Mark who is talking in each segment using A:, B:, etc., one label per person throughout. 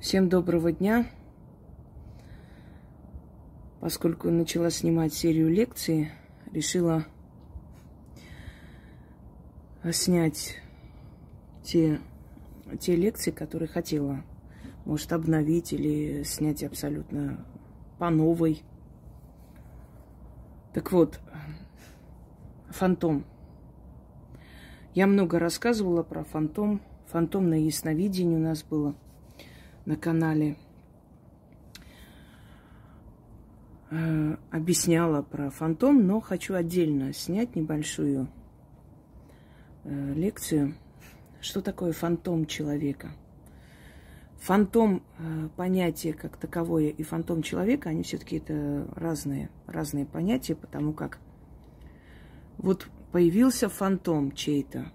A: Всем доброго дня. Поскольку начала снимать серию лекций, решила снять те, те лекции, которые хотела. Может, обновить или снять абсолютно по новой. Так вот, фантом. Я много рассказывала про фантом. Фантомное ясновидение у нас было – на канале э, объясняла про фантом, но хочу отдельно снять небольшую э, лекцию. Что такое фантом человека? Фантом э, понятие как таковое и фантом человека, они все-таки это разные, разные понятия, потому как вот появился фантом чей-то,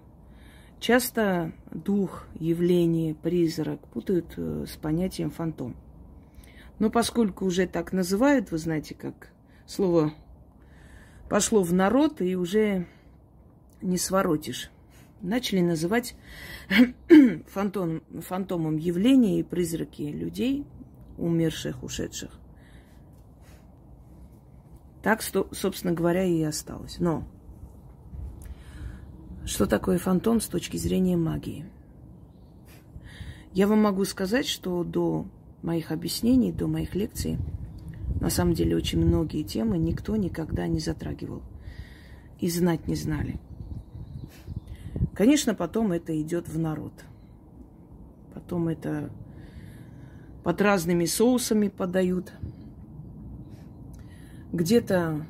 A: Часто дух, явление, призрак путают э, с понятием фантом. Но поскольку уже так называют, вы знаете, как слово пошло в народ и уже не своротишь. Начали называть фантом, фантомом явления и призраки людей, умерших, ушедших. Так, собственно говоря, и осталось. Но что такое фантом с точки зрения магии? Я вам могу сказать, что до моих объяснений, до моих лекций, на самом деле очень многие темы никто никогда не затрагивал и знать не знали. Конечно, потом это идет в народ. Потом это под разными соусами подают. Где-то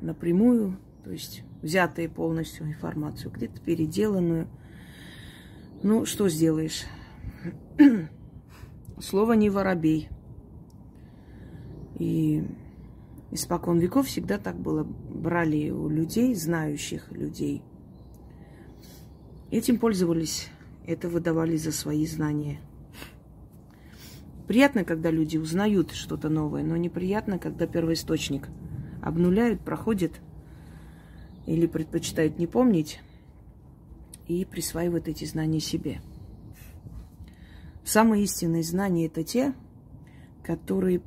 A: напрямую, то есть взятые полностью информацию, где-то переделанную. Ну, что сделаешь? Слово не воробей. И испокон веков всегда так было. Брали у людей, знающих людей. Этим пользовались, это выдавали за свои знания. Приятно, когда люди узнают что-то новое, но неприятно, когда первоисточник обнуляют, проходит – или предпочитают не помнить и присваивают эти знания себе. Самые истинные знания – это те, которые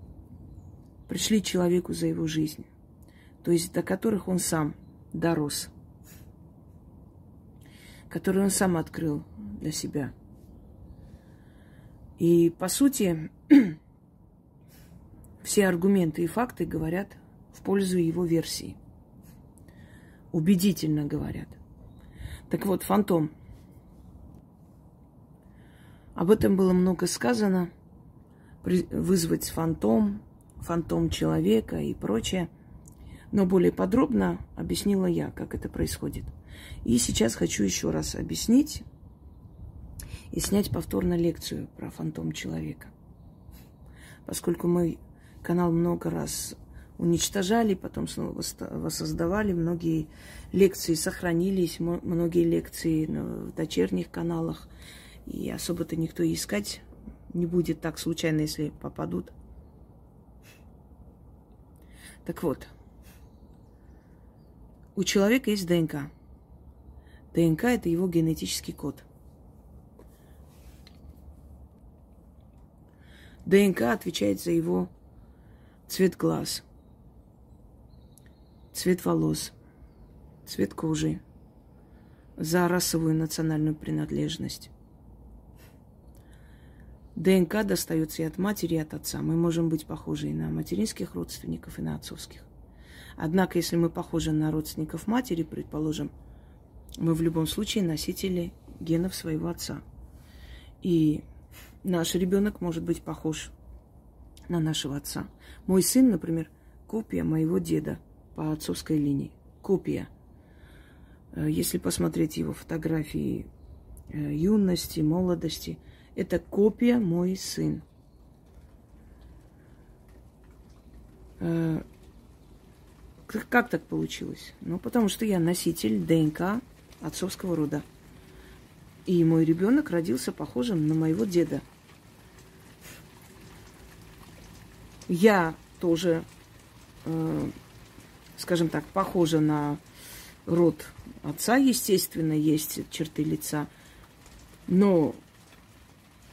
A: пришли человеку за его жизнь, то есть до которых он сам дорос, которые он сам открыл для себя. И, по сути, все аргументы и факты говорят в пользу его версии – убедительно говорят. Так вот, фантом. Об этом было много сказано. Вызвать фантом, фантом человека и прочее. Но более подробно объяснила я, как это происходит. И сейчас хочу еще раз объяснить и снять повторно лекцию про фантом человека. Поскольку мой канал много раз уничтожали, потом снова воссоздавали. Многие лекции сохранились, многие лекции в дочерних каналах. И особо-то никто искать не будет так случайно, если попадут. Так вот, у человека есть ДНК. ДНК – это его генетический код. ДНК отвечает за его цвет глаз – цвет волос, цвет кожи, за расовую национальную принадлежность. ДНК достается и от матери, и от отца. Мы можем быть похожи и на материнских родственников, и на отцовских. Однако, если мы похожи на родственников матери, предположим, мы в любом случае носители генов своего отца. И наш ребенок может быть похож на нашего отца. Мой сын, например, копия моего деда – по отцовской линии. Копия. Э, если посмотреть его фотографии э, юности, молодости, это копия мой сын. Э, как так получилось? Ну, потому что я носитель ДНК отцовского рода. И мой ребенок родился похожим на моего деда. Я тоже скажем так, похожа на род отца, естественно, есть черты лица. Но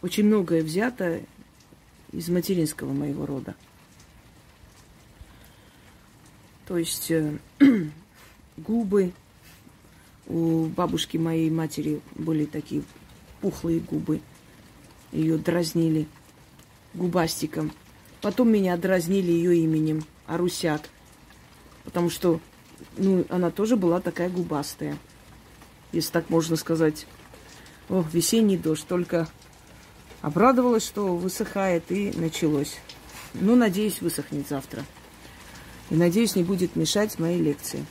A: очень многое взято из материнского моего рода. То есть э, губы у бабушки моей матери были такие пухлые губы. Ее дразнили губастиком. Потом меня дразнили ее именем Арусяк. Потому что ну, она тоже была такая губастая. Если так можно сказать. Ох, весенний дождь. Только обрадовалась, что высыхает, и началось. Ну, надеюсь, высохнет завтра. И надеюсь, не будет мешать моей лекции.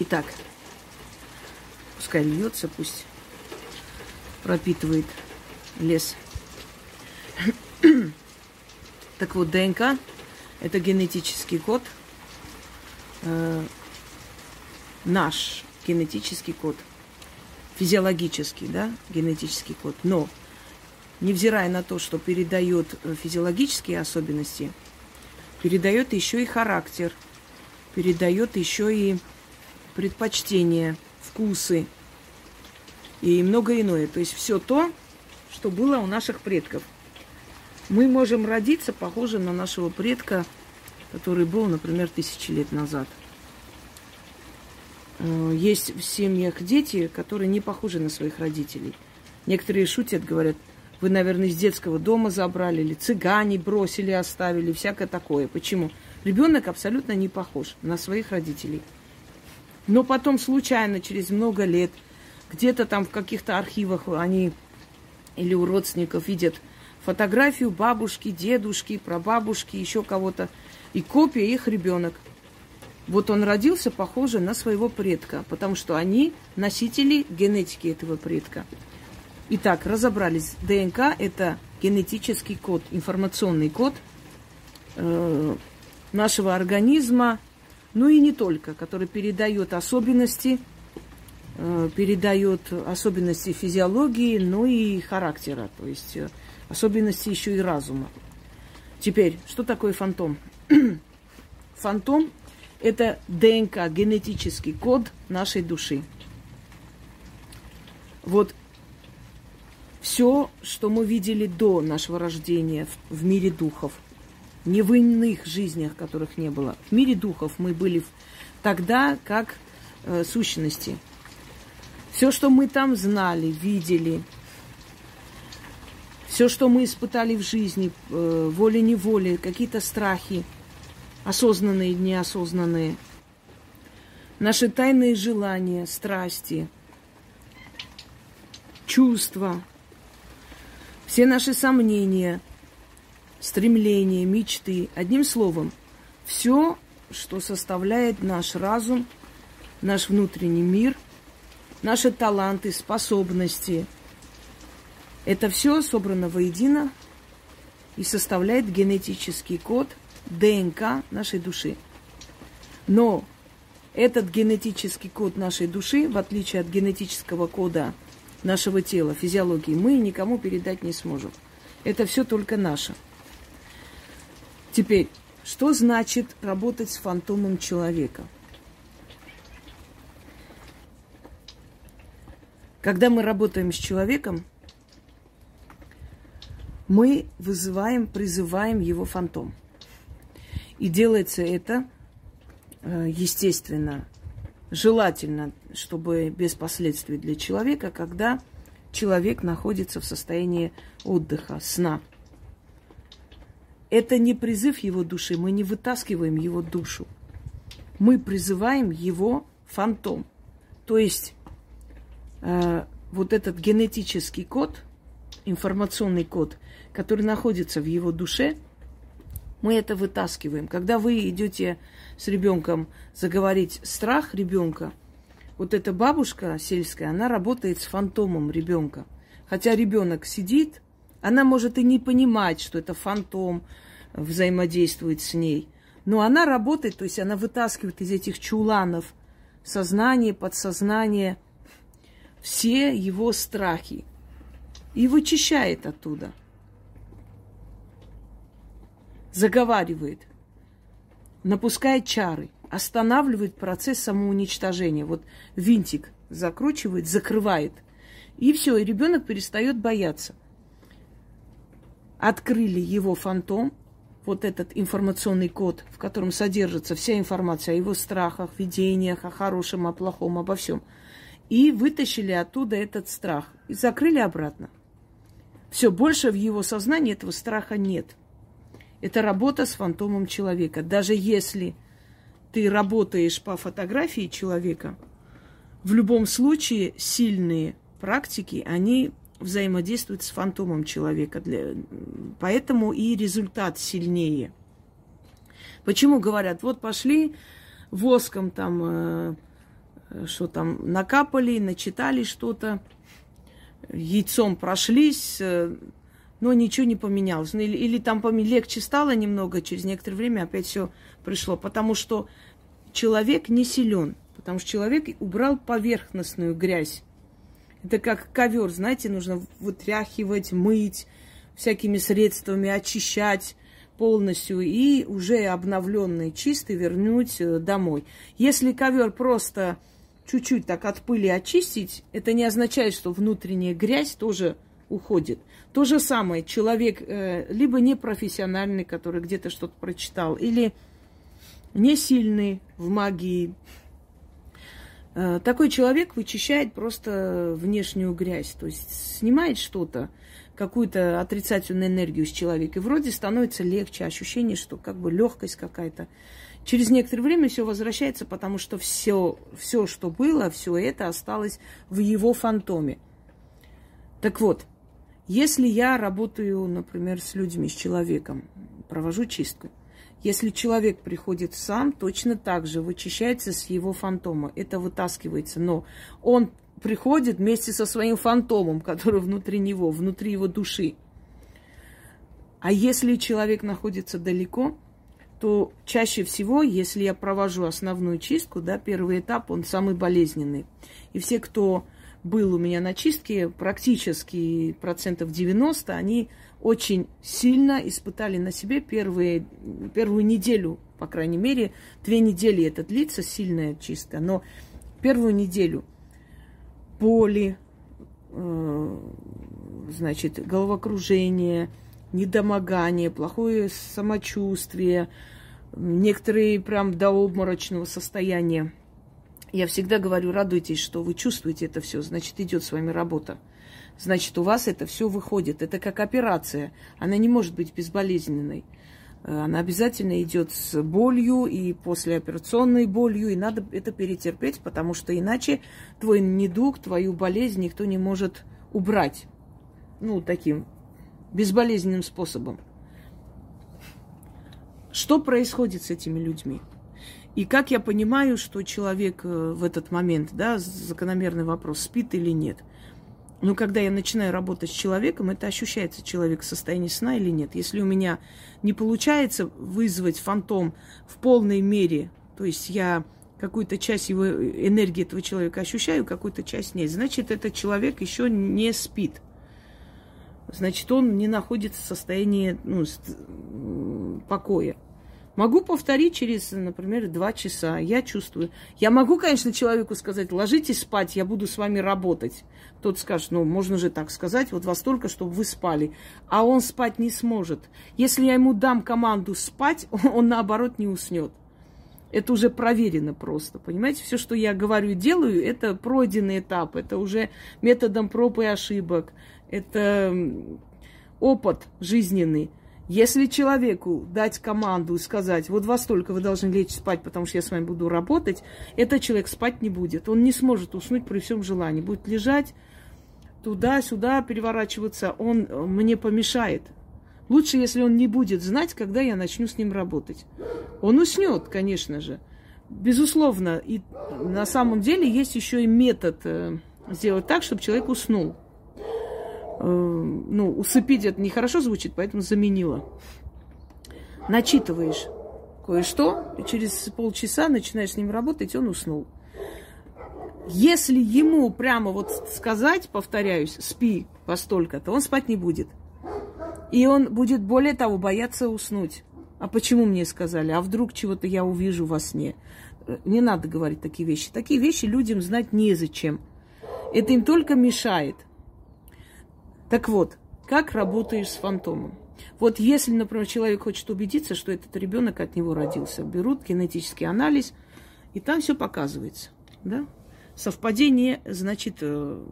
A: Итак, пускай льется, пусть пропитывает лес. Так вот, ДНК – это генетический код, э, наш генетический код, физиологический, да, генетический код. Но, невзирая на то, что передает э, физиологические особенности, передает еще и характер, передает еще и предпочтения, вкусы и многое иное. То есть все то, что было у наших предков. Мы можем родиться похожим на нашего предка, который был, например, тысячи лет назад. Э, есть в семьях дети, которые не похожи на своих родителей. Некоторые шутят, говорят, вы, наверное, из детского дома забрали, или цыгане бросили, оставили, всякое такое. Почему? Ребенок абсолютно не похож на своих родителей. Но потом случайно, через много лет, где-то там в каких-то архивах они или у родственников видят фотографию бабушки, дедушки, прабабушки, еще кого-то, и копия их ребенок. Вот он родился похоже на своего предка, потому что они носители генетики этого предка. Итак, разобрались. ДНК – это генетический код, информационный код э, нашего организма, ну и не только, который передает особенности, э, передает особенности физиологии, но и характера, то есть э, особенности еще и разума. Теперь, что такое фантом? фантом – это ДНК, генетический код нашей души. Вот все, что мы видели до нашего рождения в, мире духов – не в иных жизнях, которых не было. В мире духов мы были тогда как э, сущности. Все, что мы там знали, видели, все, что мы испытали в жизни, э, волей-неволей, какие-то страхи, осознанные и неосознанные, наши тайные желания, страсти, чувства, все наши сомнения – стремления, мечты. Одним словом, все, что составляет наш разум, наш внутренний мир, наши таланты, способности. Это все собрано воедино и составляет генетический код ДНК нашей души. Но этот генетический код нашей души, в отличие от генетического кода нашего тела, физиологии, мы никому передать не сможем. Это все только наше. Теперь, что значит работать с фантомом человека? Когда мы работаем с человеком, мы вызываем, призываем его фантом. И делается это, э, естественно, желательно, чтобы без последствий для человека, когда человек находится в состоянии отдыха, сна – это не призыв его души, мы не вытаскиваем его душу. Мы призываем его фантом. То есть э, вот этот генетический код, информационный код, который находится в его душе, мы это вытаскиваем. Когда вы идете с ребенком заговорить страх ребенка, вот эта бабушка сельская, она работает с фантомом ребенка. Хотя ребенок сидит, она может и не понимать, что это фантом взаимодействует с ней. Но она работает, то есть она вытаскивает из этих чуланов сознание, подсознание, все его страхи и вычищает оттуда. Заговаривает, напускает чары, останавливает процесс самоуничтожения. Вот винтик закручивает, закрывает – И все, и ребенок перестает бояться. Открыли его фантом, вот этот информационный код, в котором содержится вся информация о его страхах, видениях, о хорошем, о плохом, обо всем. И вытащили оттуда этот страх и закрыли обратно. Все, больше в его сознании этого страха нет. Это работа с фантомом человека. Даже если ты работаешь по фотографии человека, в любом случае сильные практики, они взаимодействуют с фантомом человека. Для... Поэтому и результат сильнее. Почему говорят, вот пошли воском там, э, что там, накапали, начитали что-то, яйцом прошлись, э, но ничего не поменялось. Ну, или, или там легче стало немного, через некоторое время опять все пришло. Потому что человек не силен, потому что человек убрал поверхностную грязь. Это как ковер, знаете, нужно вытряхивать, мыть всякими средствами, очищать полностью и уже обновленный, чистый вернуть э, домой. Если ковер просто чуть-чуть так от пыли очистить, это не означает, что внутренняя грязь тоже уходит. То же самое, человек э, либо непрофессиональный, который где-то что-то прочитал, или не сильный в магии. Э, такой человек вычищает просто внешнюю грязь, то есть снимает что-то, какую-то отрицательную энергию с человека, и вроде становится легче, ощущение, что как бы легкость какая-то. Через некоторое время все возвращается, потому что все, все, что было, все это осталось в его фантоме. Так вот, если я работаю, например, с людьми, с человеком, провожу чистку, если человек приходит сам, точно так же вычищается с его фантома. Это вытаскивается. Но он приходит вместе со своим фантомом, который внутри него, внутри его души. А если человек находится далеко, то чаще всего, если я провожу основную чистку, да, первый этап, он самый болезненный. И все, кто был у меня на чистке, практически процентов 90, они очень сильно испытали на себе первые, первую неделю, по крайней мере, две недели это длится, сильная чистка, но первую неделю боли, э, значит, головокружение, недомогание, плохое самочувствие, некоторые прям до обморочного состояния. Я всегда говорю, радуйтесь, что вы чувствуете это все, значит, идет с вами работа значит, у вас это все выходит. Это как операция. Она не может быть безболезненной. Э, она обязательно идет с болью и послеоперационной болью, и надо это перетерпеть, потому что иначе твой недуг, твою болезнь никто не может убрать. Ну, таким безболезненным способом. Что происходит с этими людьми? И как я понимаю, что человек э, в этот момент, да, закономерный вопрос, спит или нет – но когда я начинаю работать с человеком, это ощущается человек в состоянии сна или нет. Если у меня не получается вызвать фантом в полной мере, то есть я какую-то часть его энергии этого человека ощущаю, какую-то часть нет, значит, этот человек еще не спит. Значит, он не находится в состоянии ну, покоя. Могу повторить через, например, два часа. Я чувствую. Я могу, конечно, человеку сказать, ложитесь спать, я буду с вами работать. Тот скажет, ну, можно же так сказать, вот вас только, чтобы вы спали. А он спать не сможет. Если я ему дам команду спать, он, наоборот не уснет. Это уже проверено просто, понимаете? Все, что я говорю делаю, это пройденный этап, это уже методом проб и ошибок, это опыт жизненный. Если человеку дать команду и сказать, вот во столько вы должны лечь спать, потому что я с вами буду работать, этот человек спать не будет. Он не сможет уснуть при всем желании. Будет лежать туда-сюда, переворачиваться. Он э, мне помешает. Лучше, если он не будет знать, когда я начну с ним работать. Он уснет, конечно же. Безусловно. И на самом деле есть еще и метод э, сделать так, чтобы человек уснул. Э, ну, усыпить это нехорошо звучит, поэтому заменила. Начитываешь кое-что, и через полчаса начинаешь с ним работать, он уснул. Если ему прямо вот сказать, повторяюсь, спи во столько-то, он спать не будет. И он будет, более того, бояться уснуть. А почему мне сказали? А вдруг чего-то я увижу во сне? Э, не надо говорить такие вещи. Такие вещи людям знать незачем. Это им только мешает. Так вот, как работаешь с фантомом? Вот если, например, человек хочет убедиться, что этот ребенок от него родился, берут генетический анализ, и там все показывается. Да? Совпадение, значит, э,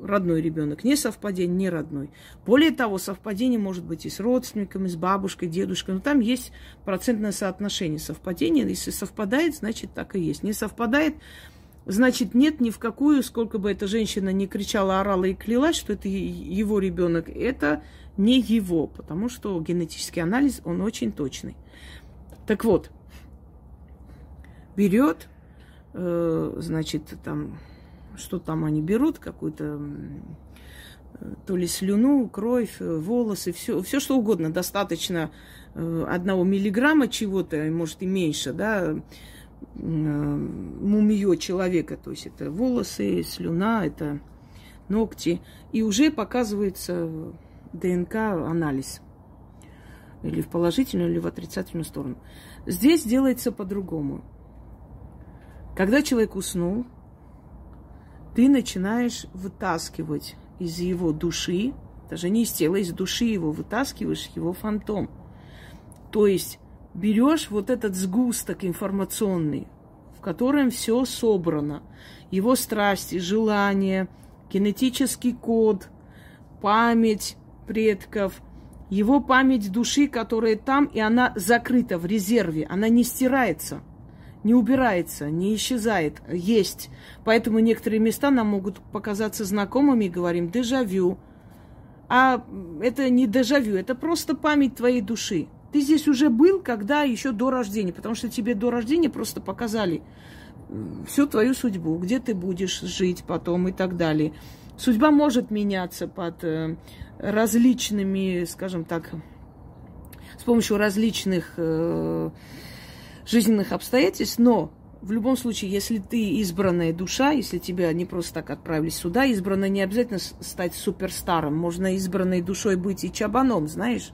A: родной ребенок, не совпадение, не родной. Более того, совпадение может быть и с родственниками, с бабушкой, дедушкой, но там есть процентное соотношение совпадения. Если совпадает, значит так и есть. Не совпадает, значит нет ни в какую, сколько бы эта женщина не кричала, орала и клялась, что это его ребенок, это не его, потому что генетический анализ, он очень точный. Так вот, берет, э, значит, там что там они берут, какую-то то ли слюну, кровь, э, волосы, все, все что угодно, достаточно э, одного миллиграмма чего-то, может и меньше, да, мумиё человека, то есть это волосы, слюна, это ногти, и уже показывается ДНК-анализ. Или в положительную, или в отрицательную сторону. Здесь делается по-другому. Когда человек уснул, ты начинаешь вытаскивать из его души, даже не из тела, из души его, вытаскиваешь его фантом. То есть берешь вот этот сгусток информационный, в котором все собрано, его страсти, желания, генетический код, память предков, его память души, которая там, и она закрыта в резерве, она не стирается – не убирается, не исчезает, есть. Поэтому некоторые места нам могут показаться знакомыми, говорим дежавю. А это не дежавю, это просто память твоей души. Ты здесь уже был, когда еще до рождения, потому что тебе до рождения просто показали всю твою судьбу, где ты будешь жить потом и так далее. Судьба может меняться под э, различными, скажем так, с помощью различных э, жизненных обстоятельств, но в любом случае, если ты избранная душа, если тебя не просто так отправили сюда, избранная не обязательно стать суперстаром. Можно избранной душой быть и чабаном, знаешь,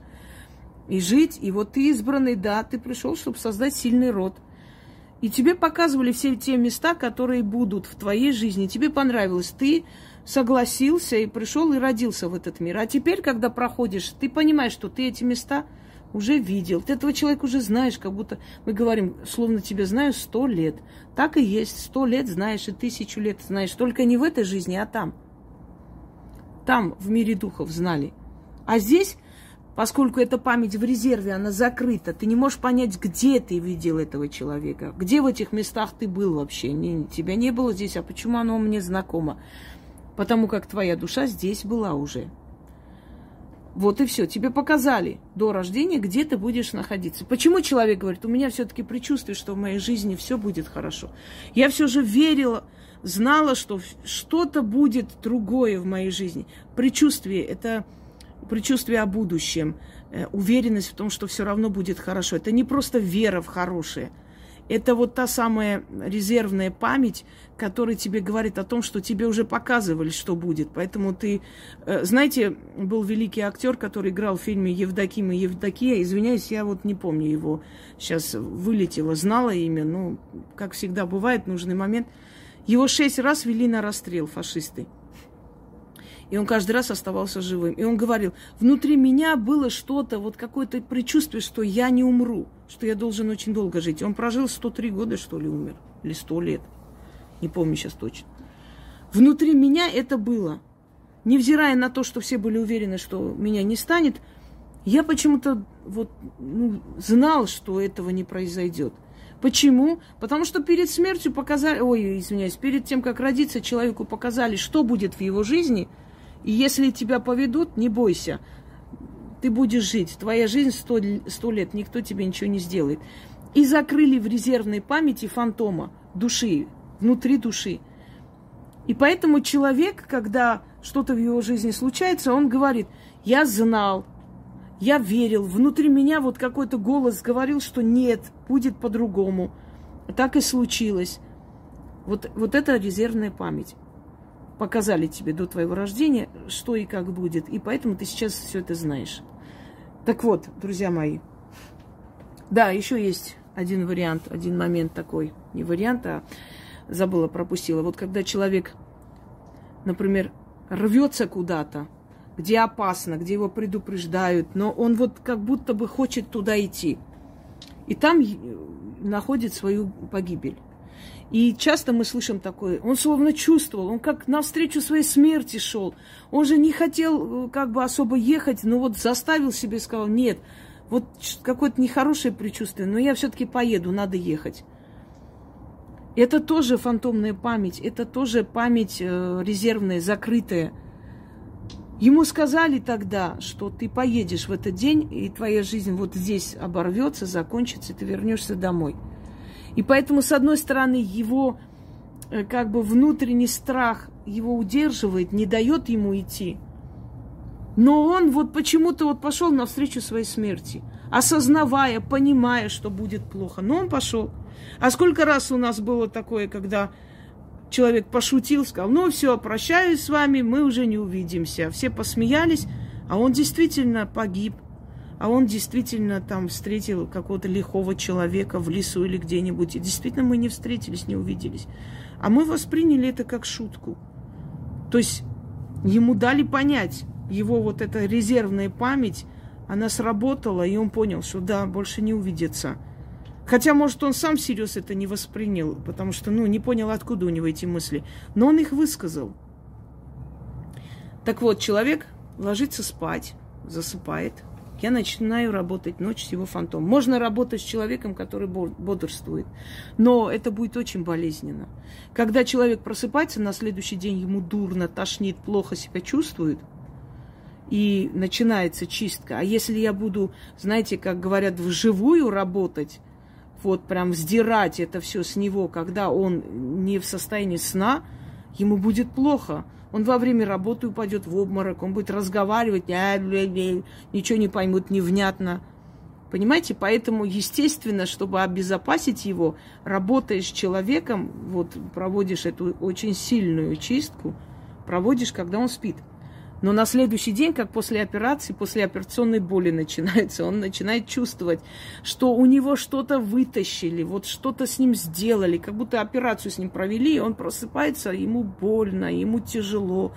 A: и жить. И вот ты избранный, да, ты пришел, чтобы создать сильный род. И тебе показывали все те места, которые будут в твоей жизни. Тебе понравилось. Ты согласился и пришел и родился в этот мир. А теперь, когда проходишь, ты понимаешь, что ты эти места – уже видел. Ты этого человека уже знаешь, как будто мы говорим, словно тебя знаю сто лет. Так и есть, сто лет знаешь и тысячу лет знаешь. Только не в этой жизни, а там. Там, в мире духов, знали. А здесь, поскольку эта память в резерве, она закрыта, ты не можешь понять, где ты видел этого человека, где в этих местах ты был вообще. Не, тебя не было здесь, а почему оно мне знакомо? Потому как твоя душа здесь была уже. Вот и все. Тебе показали до рождения, где ты будешь находиться. Почему человек говорит, у меня все-таки предчувствие, что в моей жизни все будет хорошо. Я все же верила, знала, что что-то будет другое в моей жизни. Предчувствие – это предчувствие о будущем, э, уверенность в том, что все равно будет хорошо. Это не просто вера в хорошее – это вот та самая резервная память, которая тебе говорит о том, что тебе уже показывали, что будет. Поэтому ты... Э, знаете, был великий актер, который играл в фильме «Евдоким и Евдокия». Извиняюсь, я вот не помню его. Сейчас вылетело, знала имя. Ну, как всегда бывает, нужный момент. Его шесть раз вели на расстрел фашисты. И он каждый раз оставался живым. И он говорил, внутри меня было что-то, вот какое-то предчувствие, что я не умру, что я должен очень долго жить. Он прожил 103 года, что ли, умер. Или 100 лет. Не помню сейчас точно. Внутри меня это было. Невзирая на то, что все были уверены, что меня не станет, я почему-то вот ну, знал, что этого не произойдет. Почему? Потому что перед смертью показали, ой, извиняюсь, перед тем, как родиться, человеку показали, что будет в его жизни – и если тебя поведут, не бойся. Ты будешь жить. Твоя жизнь сто, сто лет, никто тебе ничего не сделает. И закрыли в резервной памяти фантома души, внутри души. И поэтому человек, когда что-то в его жизни случается, он говорит, я знал, я верил, внутри меня вот какой-то голос говорил, что нет, будет по-другому. Так и случилось. Вот, вот это резервная память показали тебе до твоего рождения, что и как будет. И поэтому ты сейчас все это знаешь. Так вот, друзья мои. Да, еще есть один вариант, один момент такой. Не вариант, а забыла, пропустила. Вот когда человек, например, рвется куда-то, где опасно, где его предупреждают, но он вот как будто бы хочет туда идти. И там находит свою погибель. И часто мы слышим такое, он словно чувствовал, он как навстречу своей смерти шел. Он же не хотел э, как бы особо ехать, но вот заставил себе и сказал, нет, вот какое-то нехорошее предчувствие, но я все-таки поеду, надо ехать. Это тоже фантомная память, это тоже память э, резервная, закрытая. Ему сказали тогда, что ты поедешь в этот день, и твоя жизнь вот здесь оборвется, закончится, и ты вернешься домой. И поэтому, с одной стороны, его э, как бы внутренний страх его удерживает, не дает ему идти. Но он вот почему-то вот пошел навстречу своей смерти, осознавая, понимая, что будет плохо. Но он пошел. А сколько раз у нас было такое, когда человек пошутил, сказал, ну все, прощаюсь с вами, мы уже не увидимся. Все посмеялись, а он действительно погиб а он действительно там встретил какого-то лихого человека в лесу или где-нибудь. И действительно мы не встретились, не увиделись. А мы восприняли это как шутку. То есть ему дали понять, его вот эта резервная память, она сработала, и он понял, что да, больше не увидится. Хотя, может, он сам всерьез это не воспринял, потому что, ну, не понял, откуда у него эти мысли. Но он их высказал. Так вот, человек ложится спать, засыпает – я начинаю работать ночь с его фантомом. Можно работать с человеком, который бодрствует, но это будет очень болезненно. Когда человек просыпается, на следующий день ему дурно, тошнит, плохо себя чувствует, и начинается чистка. А если я буду, знаете, как говорят, вживую работать, вот прям сдирать это все с него, когда он не в состоянии сна, ему будет плохо. Он во время работы упадет в обморок, он будет разговаривать, бля, ничего не поймут невнятно. Понимаете, поэтому, естественно, чтобы обезопасить его, работаешь с человеком, вот проводишь эту очень сильную чистку, проводишь, когда он спит. Но на следующий день, как после операции, после операционной боли начинается, он начинает чувствовать, что у него что-то вытащили, вот что-то с ним сделали, как будто операцию с ним провели, и он просыпается, ему больно, ему тяжело,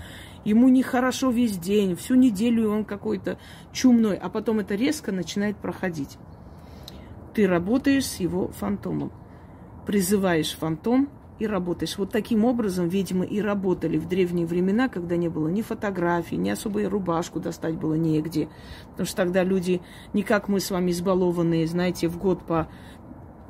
A: ему нехорошо весь день, всю неделю он какой-то чумной, а потом это резко начинает проходить. Ты работаешь с его фантомом, призываешь фантом, и работаешь. Вот таким образом, видимо, и работали в древние времена, когда не было ни фотографий, ни особой рубашку достать было негде. Потому что тогда люди, не как мы с вами избалованные, знаете, в год по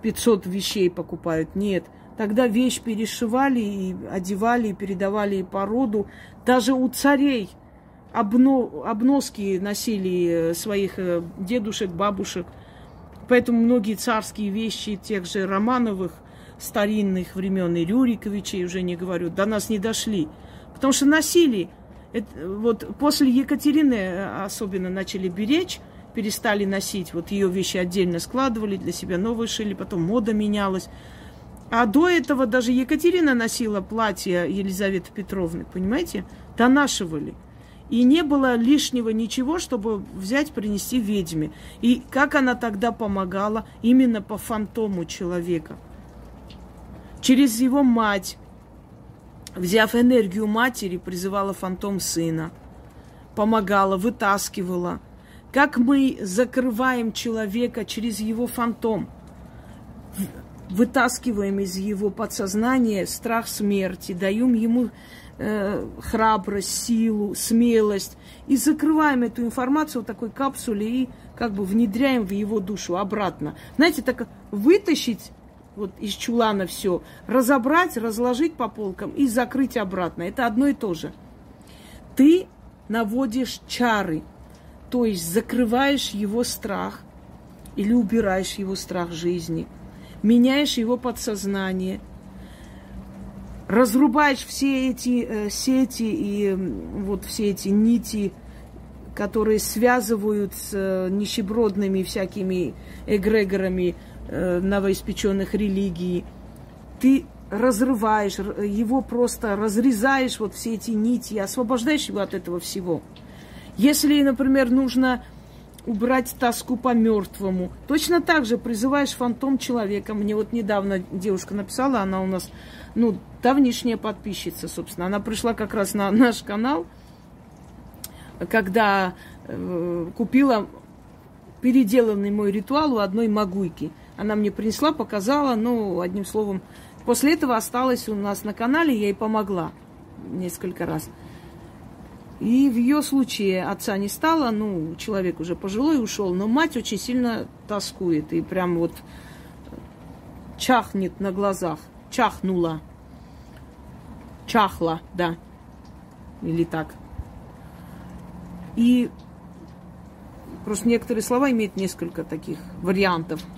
A: 500 вещей покупают. Нет. Тогда вещь перешивали и одевали, и передавали по роду. Даже у царей обно, обноски носили своих э, дедушек, бабушек. Поэтому многие царские вещи тех же Романовых старинных времен и Рюриковичей, уже не говорю, до нас не дошли. Потому что носили, это, вот после Екатерины э, особенно начали беречь, перестали носить, вот ее вещи отдельно складывали, для себя новые шили, потом мода менялась. А до этого даже Екатерина носила платье Елизаветы Петровны, понимаете? Донашивали. И не было лишнего ничего, чтобы взять, принести ведьме. И как она тогда помогала именно по фантому человека – Через его мать, взяв энергию матери, призывала фантом сына, помогала, вытаскивала. Как мы закрываем человека через его фантом, вытаскиваем из его подсознания страх смерти, даем ему э, храбрость, силу, смелость и закрываем эту информацию в такой капсуле и как бы внедряем в его душу обратно. Знаете, так вытащить вот из чулана все, разобрать, разложить по полкам и закрыть обратно. Это одно и то же. Ты наводишь чары, то есть закрываешь его страх или убираешь его страх жизни, меняешь его подсознание, разрубаешь все эти э, сети и э, вот все эти нити, которые связывают с э, нищебродными всякими эгрегорами, новоиспеченных религий. Ты разрываешь, его просто разрезаешь, вот все эти нити, освобождаешь его от этого всего. Если, например, нужно убрать тоску по мертвому, точно так же призываешь фантом человека. Мне вот недавно девушка написала, она у нас, ну, давнишняя подписчица, собственно. Она пришла как раз на наш канал. когда э, купила переделанный мой ритуал у одной магуйки. Она мне принесла, показала, ну, одним словом. После этого осталась у нас на канале, я ей помогла несколько раз. И в ее случае отца не стало, ну, человек уже пожилой ушел, но мать очень сильно тоскует и прям вот чахнет на глазах, чахнула, чахла, да, или так. И просто некоторые слова имеют несколько таких вариантов –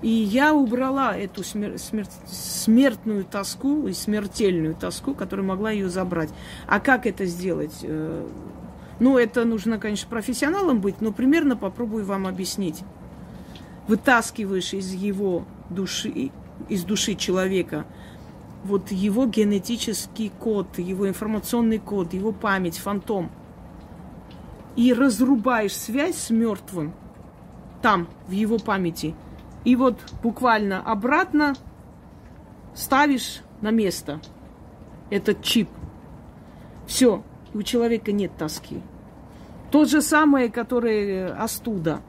A: и я убрала эту смер- смер- смертную тоску и смертельную тоску, которая могла ее забрать. А как это сделать? Э, ну, это нужно, конечно, профессионалом быть, но примерно попробую вам объяснить. Вытаскиваешь из его души, из души человека вот его генетический код, его информационный код, его память, фантом. И разрубаешь связь с мертвым там, в его памяти – и вот буквально обратно ставишь на место этот чип. Все, у человека нет тоски. Тот же самое, который остуда.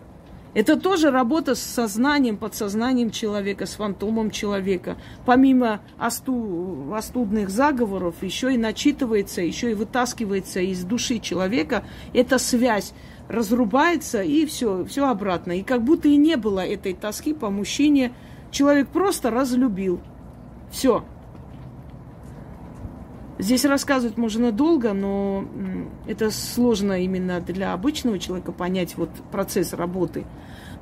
A: Это тоже работа с сознанием, подсознанием человека, с фантомом человека. Помимо осту, остудных заговоров, еще и начитывается, еще и вытаскивается из души человека эта связь разрубается, и все, все обратно. И как будто и не было этой тоски по мужчине. Человек просто разлюбил. Все. Здесь рассказывать можно долго, но это сложно именно для обычного человека понять вот процесс работы.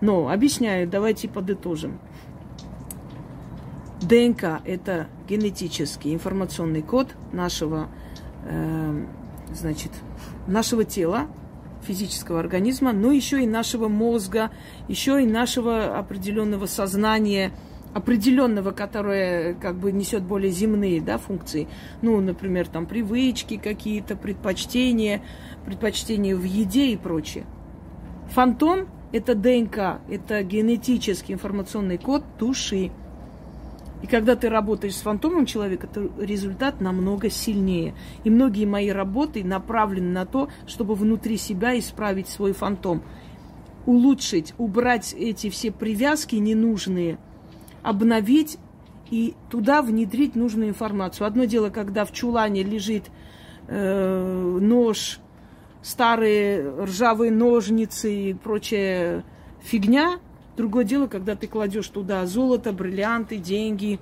A: Но объясняю, давайте подытожим. ДНК – это генетический информационный код нашего, э, значит, нашего тела, физического организма, но еще и нашего мозга, еще и нашего определенного сознания, определенного, которое как бы несет более земные да, функции. Ну, например, там привычки какие-то, предпочтения, предпочтения в еде и прочее. Фантом – это ДНК, это генетический информационный код души. И когда ты работаешь с фантомом человека, то результат намного сильнее. И многие мои работы направлены на то, чтобы внутри себя исправить свой фантом. Улучшить, убрать эти все привязки ненужные, обновить и туда внедрить нужную информацию. Одно дело, когда в чулане лежит э, нож, старые ржавые ножницы и прочая фигня, Другое дело, когда ты кладешь туда золото, бриллианты, деньги,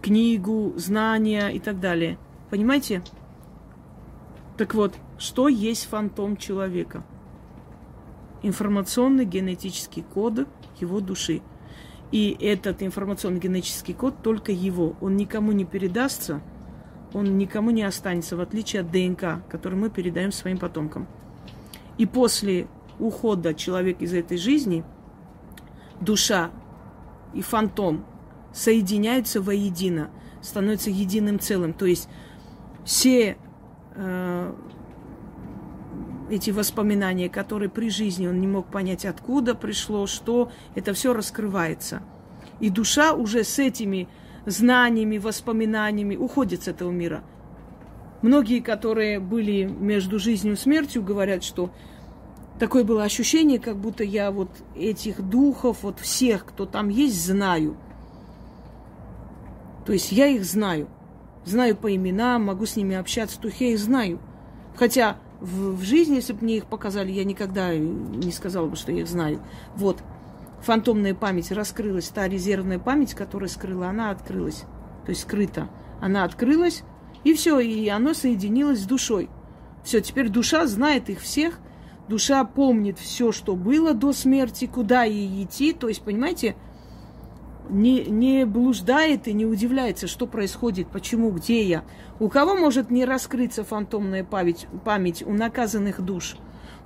A: книгу, знания и так далее. Понимаете? Так вот, что есть фантом человека? Информационный генетический код его души. И этот информационный генетический код только его. Он никому не передастся, он никому не останется, в отличие от ДНК, который мы передаем своим потомкам. И после ухода человека из этой жизни – душа и фантом соединяются воедино, становятся единым целым. То есть все э, эти воспоминания, которые при жизни он не мог понять, откуда пришло, что, это все раскрывается. И душа уже с этими знаниями, воспоминаниями уходит с этого мира. Многие, которые были между жизнью и смертью, говорят, что такое было ощущение, как будто я вот этих духов, вот всех, кто там есть, знаю. То есть я их знаю. Знаю по именам, могу с ними общаться, то я их знаю. Хотя в, в жизни, если бы мне их показали, я никогда не сказала бы, что я их знаю. Вот, фантомная память раскрылась, та резервная память, которая скрыла, она открылась. То есть скрыта. Она открылась, и все, и оно соединилось с душой. Все, теперь душа знает их всех, Душа помнит все, что было до смерти, куда ей идти. То есть, понимаете, не, не блуждает и не удивляется, что происходит, почему, где я. У кого может не раскрыться фантомная память, память у наказанных душ?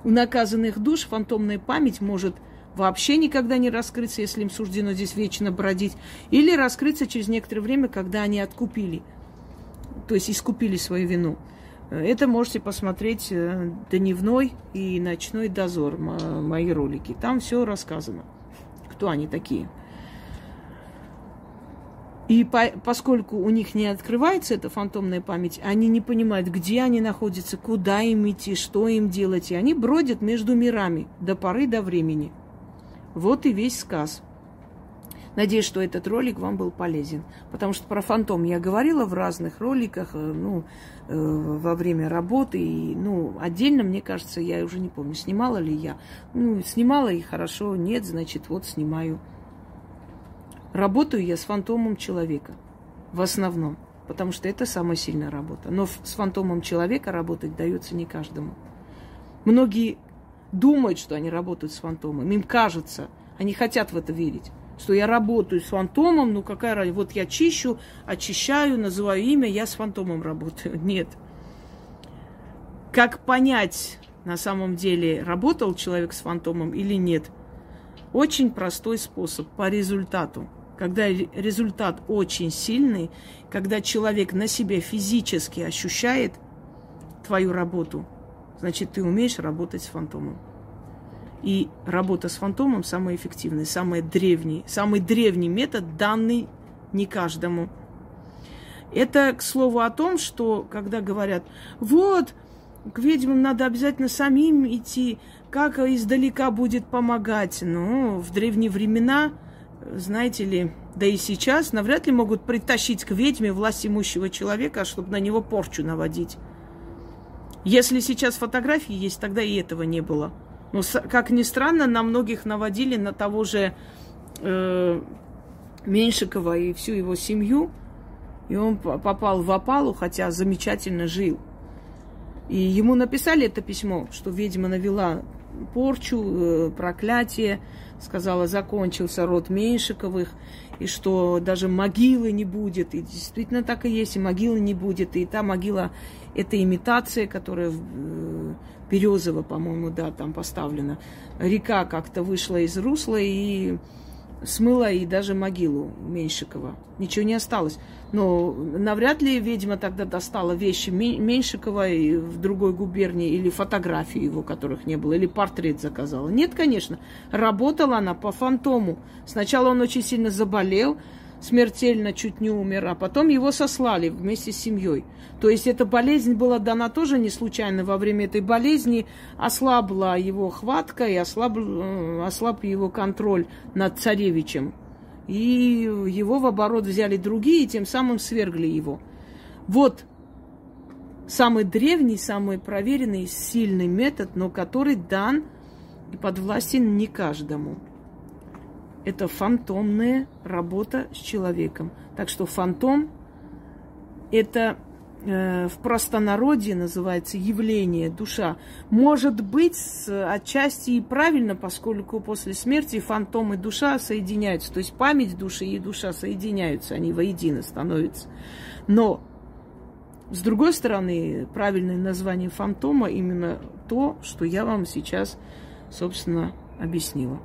A: У наказанных душ фантомная память может вообще никогда не раскрыться, если им суждено здесь вечно бродить, или раскрыться через некоторое время, когда они откупили, то есть искупили свою вину. Это можете посмотреть э, дневной и ночной дозор, мои ролики. Там все рассказано, кто они такие. И по, поскольку у них не открывается эта фантомная память, они не понимают, где они находятся, куда им идти, что им делать. И они бродят между мирами до поры до времени. Вот и весь сказ. Надеюсь, что этот ролик вам был полезен. Потому что про фантом я говорила в разных роликах, э, ну, э, во время работы. И, ну, отдельно, мне кажется, я уже не помню, снимала ли я. Ну, снимала и хорошо, нет, значит, вот снимаю. Работаю я с фантомом человека в основном, потому что это самая сильная работа. Но с фантомом человека работать дается не каждому. Многие думают, что они работают с фантомом. Им кажется, они хотят в это верить, что я работаю с фантомом, ну какая разница, вот я чищу, очищаю, называю имя, я с фантомом работаю. Нет. Как понять, на самом деле, работал человек с фантомом или нет? Очень простой способ по результату когда результат очень сильный, когда человек на себе физически ощущает твою работу, значит, ты умеешь работать с фантомом. И работа с фантомом самая эффективная, самый древний, самый древний метод, данный не каждому. Это, к слову, о том, что когда говорят, вот, к ведьмам надо обязательно самим идти, как издалека будет помогать. Ну, в древние времена знаете ли, да и сейчас навряд ли могут притащить к ведьме власть имущего человека, чтобы на него порчу наводить. Если сейчас фотографии есть, тогда и этого не было. Но, как ни странно, на многих наводили на того же э, Меньшикова и всю его семью. И он попал в опалу, хотя замечательно жил. И ему написали это письмо, что ведьма навела порчу, э, проклятие, сказала, закончился род Меньшиковых, и что даже могилы не будет. И действительно так и есть, и могилы не будет. И та могила – это имитация, которая э, Березово, по-моему, да, там поставлена. Река как-то вышла из русла и смыла и даже могилу Меньшикова. Ничего не осталось. Но навряд ли ведьма тогда достала вещи Меньшикова в другой губернии или фотографии его, которых не было, или портрет заказала. Нет, конечно. Работала она по фантому. Сначала он очень сильно заболел, смертельно чуть не умер, а потом его сослали вместе с семьей. То есть эта болезнь была дана тоже не случайно. Во время этой болезни ослабла его хватка и ослаб, э, ослаб его контроль над царевичем и его в оборот взяли другие, и тем самым свергли его. Вот самый древний, самый проверенный, сильный метод, но который дан и подвластен не каждому. Это фантомная работа с человеком. Так что фантом – это Э, в простонародье называется явление, душа, может быть отчасти и правильно, поскольку после смерти фантом и душа соединяются. То есть память души и душа соединяются, они воедино становятся. Но, с другой стороны, правильное название фантома именно то, что я вам сейчас, собственно, объяснила.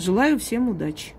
A: Желаю всем удачи!